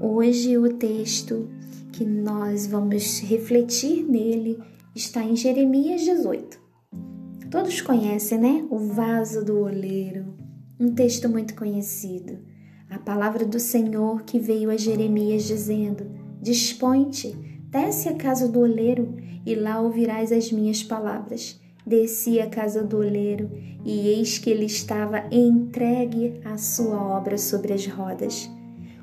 hoje o texto que nós vamos refletir nele está em Jeremias 18. Todos conhecem, né? O vaso do oleiro. Um texto muito conhecido. A palavra do Senhor que veio a Jeremias dizendo: Dispõe-te, desce à casa do oleiro e lá ouvirás as minhas palavras. Desci à casa do oleiro e eis que ele estava entregue à sua obra sobre as rodas.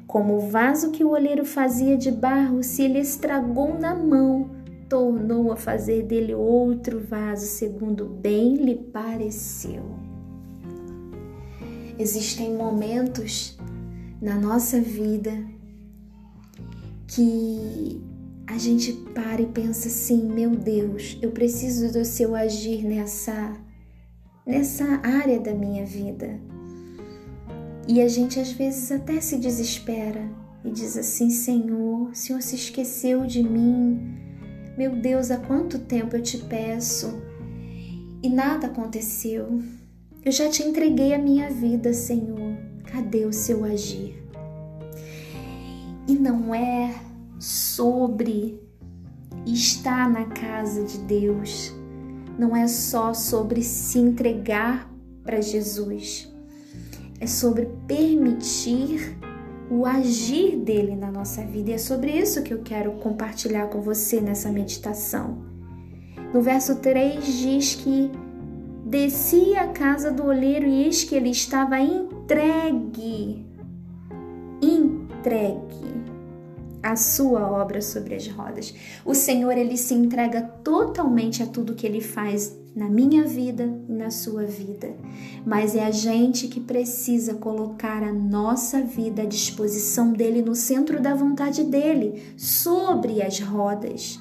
Como o vaso que o oleiro fazia de barro se lhe estragou na mão, tornou a fazer dele outro vaso, segundo bem lhe pareceu. Existem momentos na nossa vida que a gente para e pensa assim: meu Deus, eu preciso do seu agir nessa, nessa área da minha vida. E a gente às vezes até se desespera e diz assim: Senhor, o Senhor se esqueceu de mim. Meu Deus, há quanto tempo eu te peço e nada aconteceu. Eu já te entreguei a minha vida, Senhor. Cadê o seu agir? E não é sobre estar na casa de Deus, não é só sobre se entregar para Jesus, é sobre permitir o agir dele na nossa vida. E é sobre isso que eu quero compartilhar com você nessa meditação. No verso 3 diz que descia à casa do olheiro e eis que ele estava entregue. Entregue a sua obra sobre as rodas. O Senhor ele se entrega totalmente a tudo que ele faz na minha vida e na sua vida. Mas é a gente que precisa colocar a nossa vida à disposição dele no centro da vontade dele, sobre as rodas.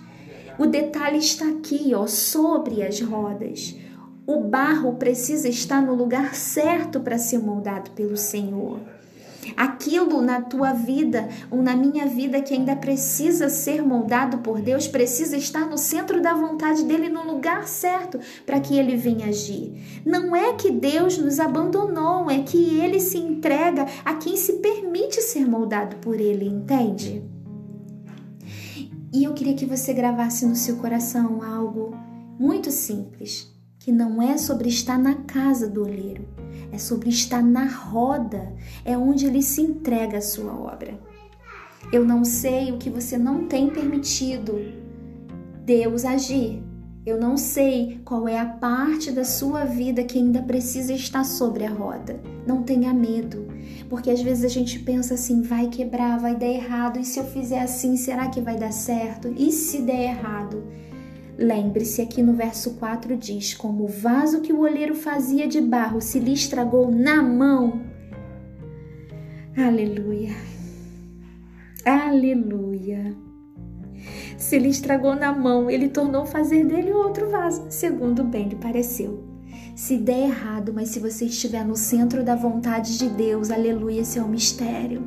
O detalhe está aqui, ó, sobre as rodas. O barro precisa estar no lugar certo para ser moldado pelo Senhor. Aquilo na tua vida ou na minha vida que ainda precisa ser moldado por Deus, precisa estar no centro da vontade dele, no lugar certo para que ele venha agir. Não é que Deus nos abandonou, é que ele se entrega a quem se permite ser moldado por ele, entende? E eu queria que você gravasse no seu coração algo muito simples, que não é sobre estar na casa do olheiro é sobre estar na roda, é onde ele se entrega a sua obra. Eu não sei o que você não tem permitido Deus agir. Eu não sei qual é a parte da sua vida que ainda precisa estar sobre a roda. Não tenha medo, porque às vezes a gente pensa assim: vai quebrar, vai dar errado, e se eu fizer assim, será que vai dar certo? E se der errado? Lembre-se, aqui no verso 4 diz: Como o vaso que o olheiro fazia de barro se lhe estragou na mão. Aleluia. Aleluia. Se lhe estragou na mão, ele tornou fazer dele outro vaso, segundo bem lhe pareceu. Se der errado, mas se você estiver no centro da vontade de Deus, aleluia, esse é o mistério.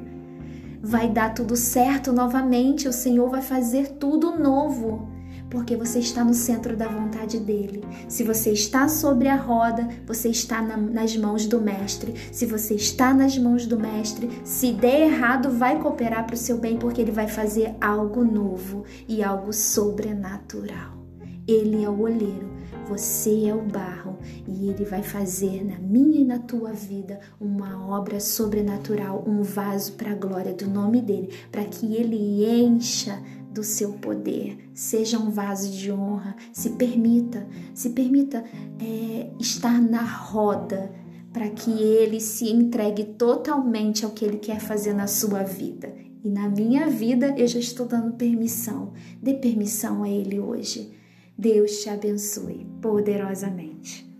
Vai dar tudo certo novamente, o Senhor vai fazer tudo novo porque você está no centro da vontade dele. Se você está sobre a roda, você está na, nas mãos do mestre. Se você está nas mãos do mestre, se der errado, vai cooperar para o seu bem, porque ele vai fazer algo novo e algo sobrenatural. Ele é o olheiro, você é o barro e ele vai fazer na minha e na tua vida uma obra sobrenatural, um vaso para a glória do nome dele, para que ele encha do seu poder. Seja um vaso de honra. Se permita, se permita é, estar na roda para que ele se entregue totalmente ao que ele quer fazer na sua vida. E na minha vida eu já estou dando permissão. Dê permissão a ele hoje. Deus te abençoe poderosamente.